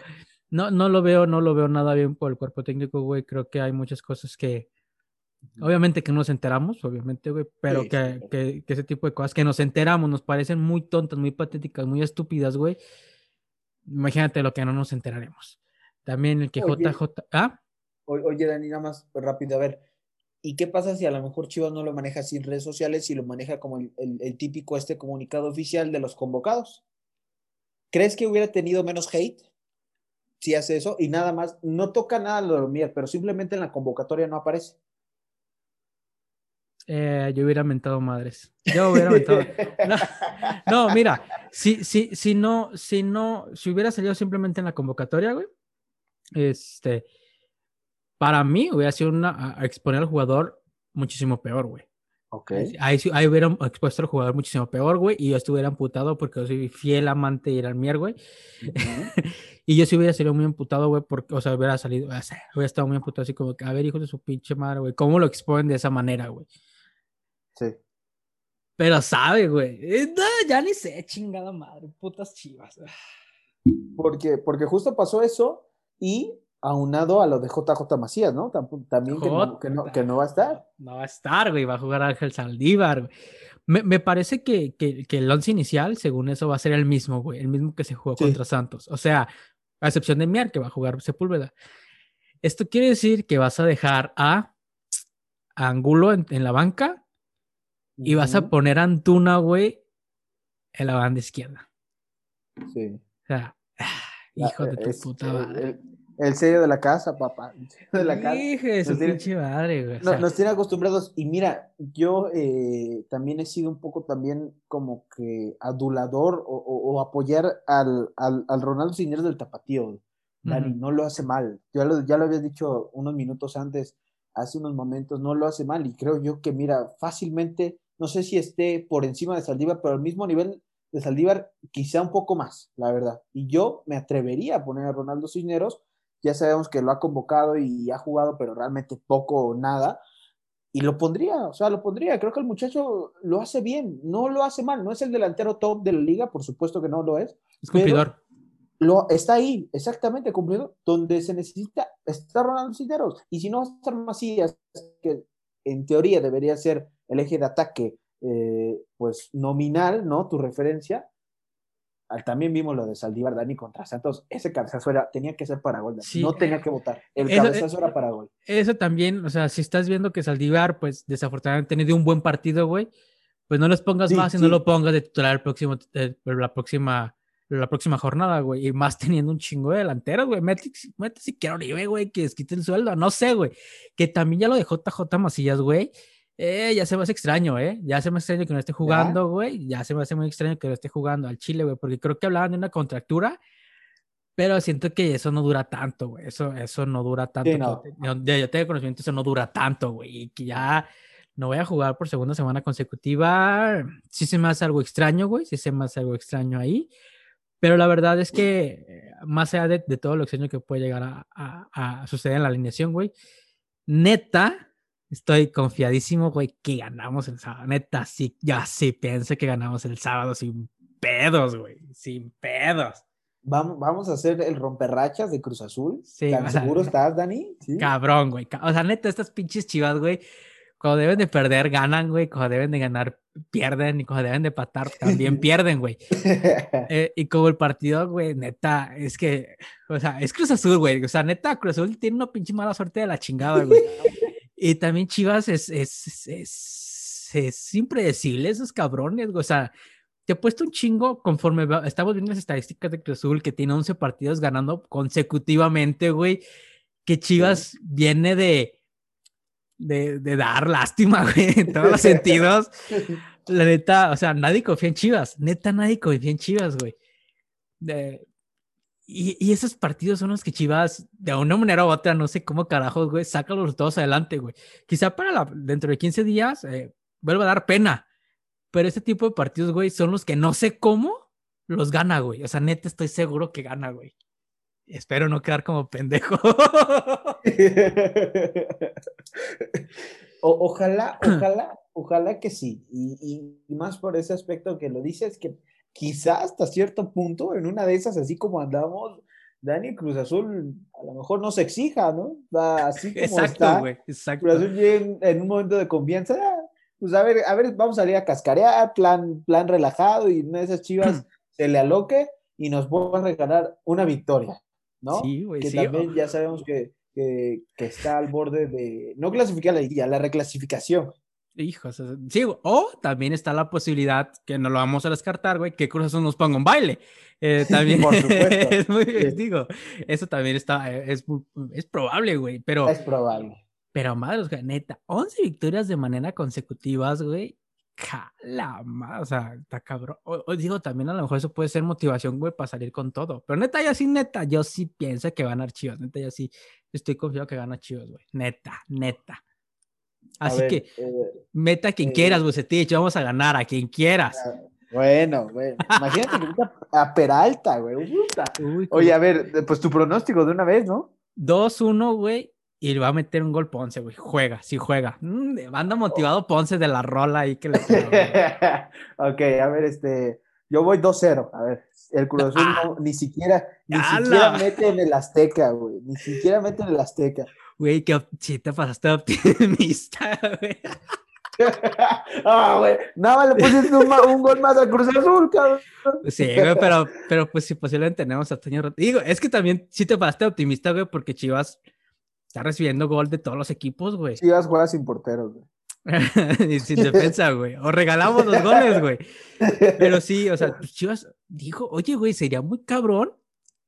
no, no lo veo, no lo veo nada bien por el cuerpo técnico, güey. Creo que hay muchas cosas que, Obviamente que no nos enteramos, obviamente, güey, pero que, que, ese tipo de cosas que nos enteramos nos parecen muy tontas, muy patéticas, muy estúpidas, güey. Imagínate lo que no nos enteraremos. También el que JJ. ¿Ah? Oye, Dani, nada más rápido, a ver. ¿Y qué pasa si a lo mejor Chivas no lo maneja sin redes sociales y lo maneja como el, el típico este comunicado oficial de los convocados? ¿Crees que hubiera tenido menos hate si hace eso? Y nada más, no toca nada lo de Mier, pero simplemente en la convocatoria no aparece. Eh, yo hubiera mentado madres. Yo hubiera mentado. No, mira, si, si, si no, si no, si hubiera salido simplemente en la convocatoria, güey, este, para mí hubiera sido una, a exponer al jugador muchísimo peor, güey. Ahí, ahí hubiera expuesto al jugador muchísimo peor, güey, y yo estuviera amputado porque yo soy fiel amante de ir al mier, güey. y yo sí hubiera salido muy amputado, güey, porque, o sea, hubiera salido, hubiera estado muy amputado así como que, a ver, hijo de su pinche madre, güey, ¿cómo lo exponen de esa manera, güey? Sí. Pero sabe, güey. Eh, ya ni sé, chingada madre, putas chivas. Porque, porque justo pasó eso y aunado a lo de JJ Macías, ¿no? También que no, que, no, va a estar. No va a estar, güey, va a jugar Ángel Saldívar. Me, me, parece que, que, que, el once inicial, según eso, va a ser el mismo, güey, el mismo que se jugó contra Santos. O sea, a excepción de Mier, que va a jugar Sepúlveda. Esto quiere decir que vas a dejar a, Angulo en, la banca y vas a poner a Antuna, güey, en la banda izquierda. Sí. O sea, hijo de tu puta madre. El sello de la casa, papá. El sello de la casa. nos pinche madre, güey. nos tiene acostumbrados. Y mira, yo eh, también he sido un poco también como que adulador o, apoyar al, al, al, Ronaldo Cisneros del Tapatío. Dani, no lo hace mal. Ya lo, ya lo habías dicho unos minutos antes, hace unos momentos, no lo hace mal. Y creo yo que, mira, fácilmente, no sé si esté por encima de Saldívar, pero al mismo nivel de Saldívar, quizá un poco más, la verdad. Y yo me atrevería a poner a Ronaldo Cisneros ya sabemos que lo ha convocado y ha jugado, pero realmente poco o nada. Y lo pondría, o sea, lo pondría. Creo que el muchacho lo hace bien, no lo hace mal. No es el delantero top de la liga, por supuesto que no lo es. Es cumplidor. Lo, está ahí, exactamente, cumplido, donde se necesita está Ronaldo Cineros. Y si no va a estar Macías, que en teoría debería ser el eje de ataque, eh, pues nominal, ¿no? Tu referencia, también vimos lo de Saldívar Dani contra Santos, ese cabezazo era, tenía que ser para gol, no tenía que votar, el cabezazo era para gol. Eso también, o sea, si estás viendo que Saldívar, pues desafortunadamente tenido un buen partido, güey, pues no les pongas más y no lo pongas de titular el próximo, eh, la próxima la próxima jornada, güey, y más teniendo un chingo de delanteros, güey, mete, mete si quiero Oribe, güey, que desquite el sueldo, no sé, güey, que también ya lo de JJ Macías, güey, eh, ya se me hace extraño, ¿eh? Ya se me hace extraño que no esté jugando, güey. ¿Ya? se me hace muy extraño que no esté jugando al Chile, güey, porque creo que hablaban de una contractura, pero siento que eso no dura tanto, güey. Eso, eso no dura tanto. no. yo, tengo conocimiento, eso no dura tanto, güey. Y que ya no voy a jugar por segunda semana consecutiva. Sí se me hace algo extraño, güey. Sí se me hace algo extraño ahí. Pero la verdad es que, más allá de, todo lo extraño que puede llegar a, a, a suceder en la alineación, güey, neta, Estoy confiadísimo, güey, que ganamos el sábado. Neta, sí, ya sí pensé que ganamos el sábado sin pedos, güey. Sin pedos. Vamos, vamos a hacer el romperrachas de Cruz Azul. Sí, ¿Tan seguro estás, Dani? Cabrón, güey. O sea, neta, estas pinches chivas, güey, cuando deben de perder, ganan, güey. Cuando deben de ganar, pierden. Y cuando deben de patar, también pierden, güey. Eh, y como el partido, güey, neta, es que, o sea, es Cruz Azul, güey. O sea, neta, Cruz Azul tiene una pinche mala suerte de la chingada, güey. Y también Chivas es, es, es, es impredecible, esos cabrones, o sea, te he puesto un chingo conforme estamos viendo las estadísticas de Cruz Azul que tiene 11 partidos ganando consecutivamente, güey, que Chivas viene de, de, de, dar lástima, güey, en todos los sentidos. La neta, o sea, nadie confía en Chivas, neta, nadie confía en Chivas, güey. De, y, esos partidos son los que Chivas, de una manera u otra, no sé cómo carajos, güey, saca los dos adelante, güey. Quizá para la, dentro de 15 días eh, vuelva a dar pena. Pero este tipo de partidos, güey, son los que no sé cómo los gana, güey. O sea, neta, estoy seguro que gana, güey. Espero no quedar como pendejo. ojalá, ojalá, ojalá que sí. Y, y, más por ese aspecto que lo dices, que quizás hasta cierto punto, en una de esas, así como andamos, Dani Cruz Azul a lo mejor no se exija, ¿no? así como exacto, está. güey, exacto. Cruz Azul llega en, un momento de confianza, pues a ver, a ver, vamos a salir a cascarear, plan, plan relajado y una de esas chivas se le aloque y nos vuelvan a regalar una victoria, ¿no? Sí, güey, que sí. también ya sabemos que, que, que, está al borde de, no clasificar la liguilla, la reclasificación. Hijos, sí, o también está la posibilidad, que no lo vamos a descartar, güey, que Cruz Azul nos ponga un baile. Eh, también, Por supuesto. es muy, digo, eso también está, es, es probable, güey, pero... Es probable. Pero, madre, neta, 11 victorias de manera consecutivas, güey, Cala, o sea, está cabrón. O, digo, también a lo mejor eso puede ser motivación, güey, para salir con todo. Pero neta, yo sí, neta, yo sí pienso que van a Chivas. Neta, yo sí estoy confiado que gana Chivas, güey. Neta, neta. Así ver, que, eh, meta a quien eh, quieras, Bucetich. Vamos a ganar a quien quieras. Bueno, güey. Imagínate que a Peralta, güey. Uy, Oye, a ver, pues tu pronóstico de una vez, ¿no? 2-1, güey. Y le va a meter un gol Ponce, güey. Juega, sí juega. Mm, anda motivado Ponce de la rola ahí que le Ok, a ver, este. Yo voy 2-0. A ver, el Cruz Azul no, ni siquiera, ni siquiera mete en el Azteca, güey. Ni siquiera mete en el Azteca. Güey, que sí te pasaste optimista, güey. ah, güey, nada le pusiste un, un, gol más al Cruz Azul, cabrón. Sí, güey, pero, pero pues si posiblemente tenemos a Toño Digo, es que también sí te pasaste optimista, güey, porque Chivas está recibiendo gol de todos los equipos, güey. Chivas juega sin porteros, güey. y sin defensa, güey. O regalamos los goles, güey. Pero sí, o sea, pues Chivas dijo, oye, güey, sería muy cabrón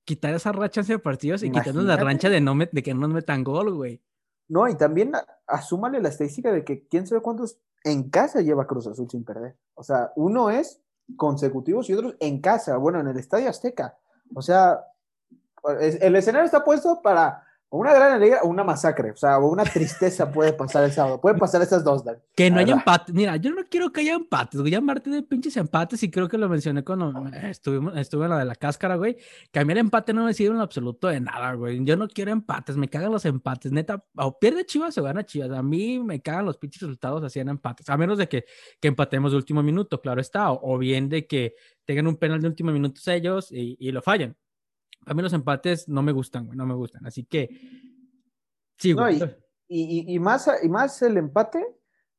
quitar esa racha de partidos y quitarnos la rancha de, no de que no nos metan gol, güey. No, y también asúmale la estadística de que quién sabe cuántos en casa lleva Cruz Azul sin perder. O sea, uno es consecutivos y otros en casa, bueno, en el Estadio Azteca. O sea, el escenario está puesto para una gran alegría o una masacre, o sea, o una tristeza puede pasar el sábado. Pueden pasar esas dos, Dan. Que no haya empate. Mira, yo no quiero que haya empates, voy a llamarte de pinches empates y creo que lo mencioné cuando estuvimos, estuve en la de la cáscara, güey. Que a mí el empate no me sirve en absoluto de nada, güey. Yo no quiero empates, me cagan los empates, neta. O pierde Chivas o gana Chivas. A mí me cagan los pinches resultados así en empates, a menos de que, que empatemos de último minuto, claro está. O, bien de que tengan un penal de último minuto ellos y, y lo fallen. A mí los empates no me gustan, güey, no me gustan. Así que, sí, güey. y, y, más, y más el empate,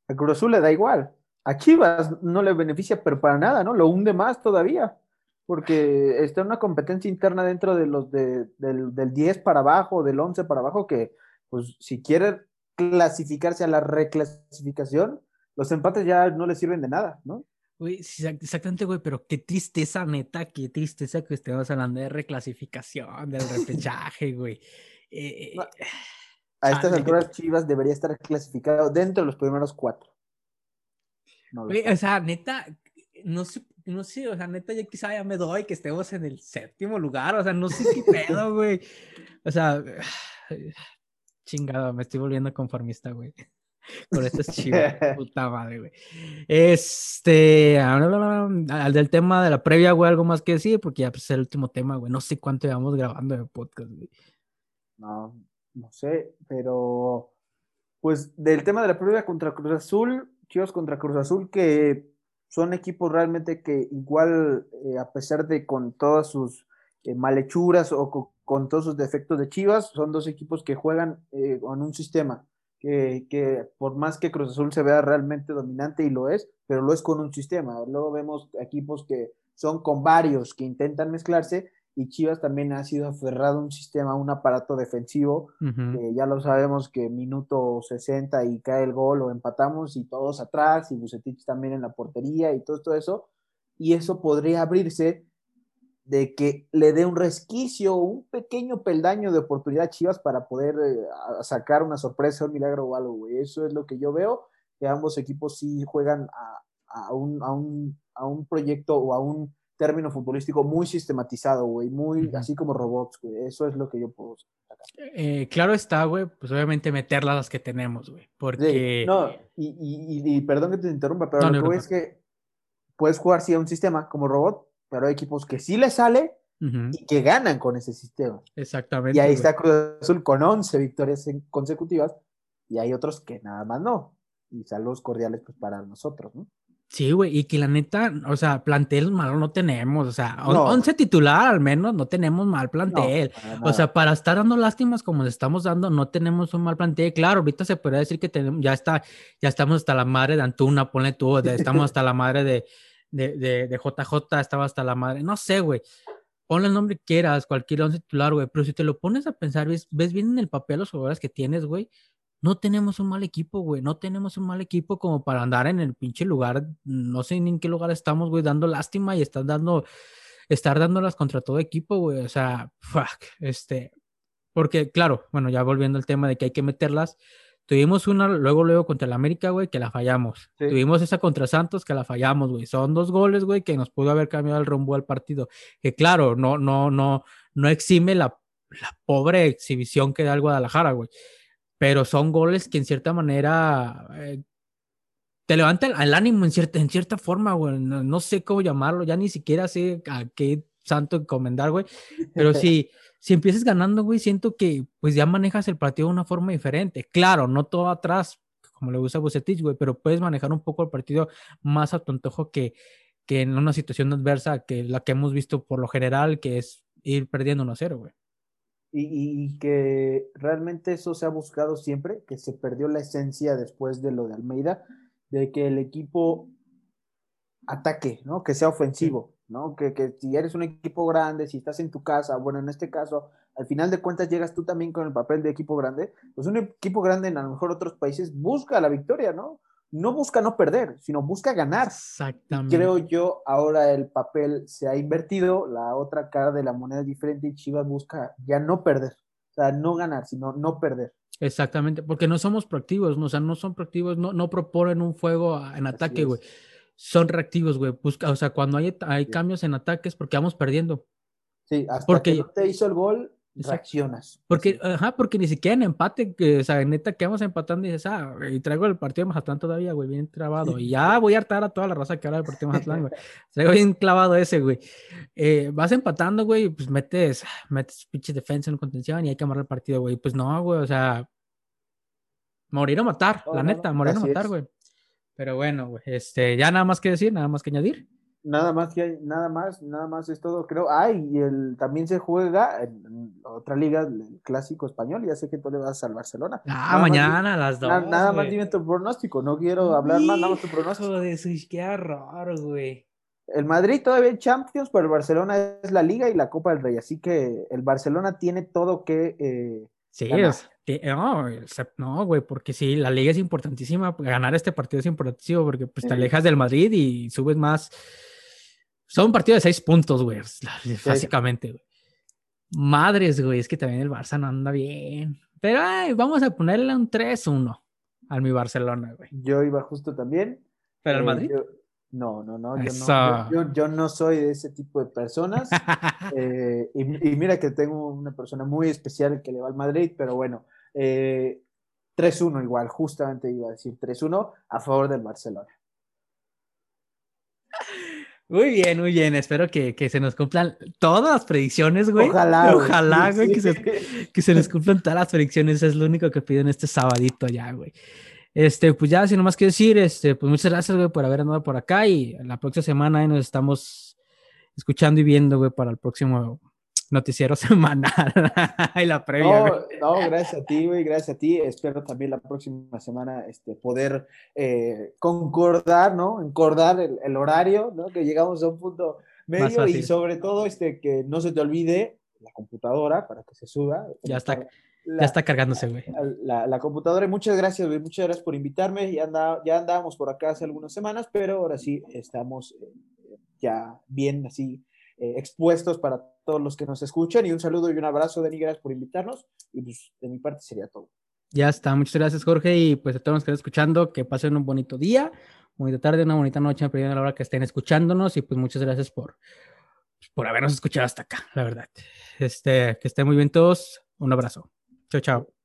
a Cruz Azul le da igual. A Chivas no le beneficia, pero para nada, ¿no? Lo hunde más todavía, porque está una competencia interna dentro de los de, del, del 10 para abajo, del 11 para abajo, que, pues, si quiere clasificarse a la reclasificación, los empates ya no le sirven de nada, ¿no? Güey, exactamente, güey, pero qué tristeza, neta, qué tristeza que estemos hablando de reclasificación, del repechaje, güey. Eh, a estas alturas, Chivas debería estar clasificado dentro de los primeros cuatro. o sea, neta, no sé, no sé, o sea, neta, ya quizá ya me doy que estemos en el séptimo lugar, o sea, no sé qué pedo, güey. O sea, chingado, me estoy volviendo conformista, güey con estas chivas. Puta madre, güey. Este, al del tema de la previa, güey, algo más que decir, porque ya pues, es el último tema, güey. No sé cuánto llevamos grabando el podcast, güey. No, no sé, pero pues del tema de la previa contra Cruz Azul, Chivas contra Cruz Azul, que son equipos realmente que igual, eh, a pesar de con todas sus eh, malhechuras o con, todos sus defectos de Chivas, son dos equipos que juegan eh, con un sistema que, por más que Cruz Azul se vea realmente dominante y lo es, pero lo es con un sistema. Luego vemos equipos que son con varios que intentan mezclarse y Chivas también ha sido aferrado a un sistema, un aparato defensivo, que ya lo sabemos que minuto 60 y cae el gol o empatamos y todos atrás y Bucetich también en la portería y todo, todo eso, y eso podría abrirse de que le dé un resquicio, un pequeño peldaño de oportunidad a Chivas para poder eh, sacar una sorpresa, un milagro o algo, güey. Eso es lo que yo veo, que ambos equipos sí juegan a, un, a, un, a un proyecto o a un término futbolístico muy sistematizado, güey, muy así como robots, güey. Eso es lo que yo puedo sacar. Eh, claro está, güey, pues obviamente meterlas las que tenemos, güey, porque... no, y, y, y, perdón que te interrumpa, pero lo que es que puedes jugar sí a un sistema como robot, pero hay equipos que sí les sale y que ganan con ese sistema. Exactamente. Y ahí está Cruz Azul con 11 victorias consecutivas y hay otros que nada más no. Y saludos cordiales pues para nosotros, ¿no? Sí, güey, y que la neta, o sea, plantel malo no tenemos, o sea, 11 titular al menos, no tenemos mal plantel. o sea, para estar dando lástimas como le estamos dando, no tenemos un mal plantel. Claro, ahorita se podría decir que tenemos, ya está, ya estamos hasta la madre de Antuna, ponle tú, estamos hasta la madre de, de, de, de JJ, estaba hasta la madre, no sé, güey. Ponle el nombre que quieras, cualquier once titular, güey, pero si te lo pones a pensar, ves, ves bien en el papel los jugadores que tienes, güey, no tenemos un mal equipo, güey. No tenemos un mal equipo como para andar en el pinche lugar. No sé ni en qué lugar estamos, güey, dando lástima y estás dando, estar dándolas contra todo equipo, güey. O sea, fuck, este. Porque, claro, bueno, ya volviendo al tema de que hay que meterlas. Tuvimos una luego, luego contra el América, güey, que la fallamos. Tuvimos esa contra Santos que la fallamos, güey. Son dos goles, güey, que nos pudo haber cambiado el rumbo al partido. Que claro, no, no, no, no exime la, la pobre exhibición que da el Guadalajara, güey pero son goles que en cierta manera eh, te levantan el ánimo en cierta, en cierta forma, güey. No, sé cómo llamarlo, ya ni siquiera sé a qué santo encomendar, güey. Pero si, si empiezas ganando, güey, siento que pues ya manejas el partido de una forma diferente. Claro, no todo atrás, como le gusta a Bucetich, güey, pero puedes manejar un poco el partido más a tu antojo que, que en una situación adversa que la que hemos visto por lo general, que es ir perdiendo 1-0, güey. Y, que realmente eso se ha buscado siempre, que se perdió la esencia después de lo de Almeida, de que el equipo ataque, ¿no? Que sea ofensivo, ¿no? Que, que, si eres un equipo grande, si estás en tu casa, bueno, en este caso, al final de cuentas llegas tú también con el papel de equipo grande, pues un equipo grande en a lo mejor otros países busca la victoria, ¿no? no busca no perder, sino busca ganar. Exactamente. Creo yo, ahora el papel se ha invertido, la otra cara de la moneda es diferente y Chivas busca ya no perder, o sea, no ganar, sino no perder. Exactamente, porque no somos proactivos, o sea, no son proactivos, no, no proponen un fuego en ataque, güey. Son reactivos, güey. Busca, o sea, cuando hay, hay cambios en ataques, porque vamos perdiendo. Sí, hasta porque, que no te hizo el gol, reaccionas. Porque, ajá, porque ni siquiera en empate, que, o sea, neta, quedamos empatando y dices, ah, y traigo el partido de Mazatlán todavía, güey, bien trabado. Y ya voy a hartar a toda la raza que habla del partido de Mazatlán, güey. Traigo bien clavado ese, güey. Eh, vas empatando, güey, pues metes, metes pinche defensa en contención y hay que amarrar el partido, güey. Pues no, güey, o sea, morir o matar, la neta, morir o matar, güey. Pero bueno, este, ya nada más que decir, nada más que añadir. Nada más que nada más, nada más es todo, creo. Ah, y el, también se juega en, otra liga, el clásico español, ya sé que tú le vas al Barcelona. Ah, mañana a las dos. Nada, más dime tu pronóstico, no quiero hablar más, nada más tu pronóstico. de eso, qué raro, güey. El Madrid todavía en Champions, pero el Barcelona es la liga y la Copa del Rey, así que el Barcelona tiene todo que... Eh, sí, es, no, no, güey, porque sí, la liga es importantísima, ganar este partido es importantísimo porque pues te alejas del Madrid y subes más son un partido de seis puntos, güey. Básicamente, güey. Madres, güey. Es que también el Barça no anda bien. Pero ay, vamos a ponerle un 3-1 al mi Barcelona, güey. Yo iba justo también. ¿Pero al eh, Madrid? No, no, no yo, no yo, no soy de ese tipo de personas. Eh, y, mira que tengo una persona muy especial que le va al Madrid, pero bueno, eh, 3-1 igual, justamente iba a decir 3-1 a favor del Barcelona. Muy bien, muy bien. Espero que, que, se nos cumplan todas las predicciones, güey. Ojalá. Ojalá, güey, que, se, que, se, nos cumplan todas las predicciones. Es lo único que pido en este sabadito ya, güey. Este, pues ya, sin más que decir, este, pues muchas gracias, güey, por haber andado por acá y la próxima semana ahí nos estamos escuchando y viendo, güey, para el próximo noticiero semanal y la previa. No, no, gracias a ti, güey, gracias a ti. Espero también la próxima semana este, poder eh, concordar, ¿no? Encordar el, el, horario, ¿no? Que llegamos a un punto medio y sobre todo este, que no se te olvide la computadora para que se suba. Ya está. ya está cargándose, güey. La, la, computadora. Y muchas gracias, güey. Muchas gracias por invitarme. Ya, anda, ya andábamos por acá hace algunas semanas, pero ahora sí estamos eh, ya bien así eh, expuestos para todos los que nos escuchan. Y un saludo y un abrazo, Dani, gracias por invitarnos. Y pues de mi parte sería todo. Ya está, muchas gracias, Jorge. Y pues a todos los que están escuchando, que pasen un bonito día, bonita tarde, una bonita noche, a la hora que estén escuchándonos. Y pues muchas gracias por, por habernos escuchado hasta acá, la verdad. Este, que estén muy bien todos. Un abrazo. Chao, chao.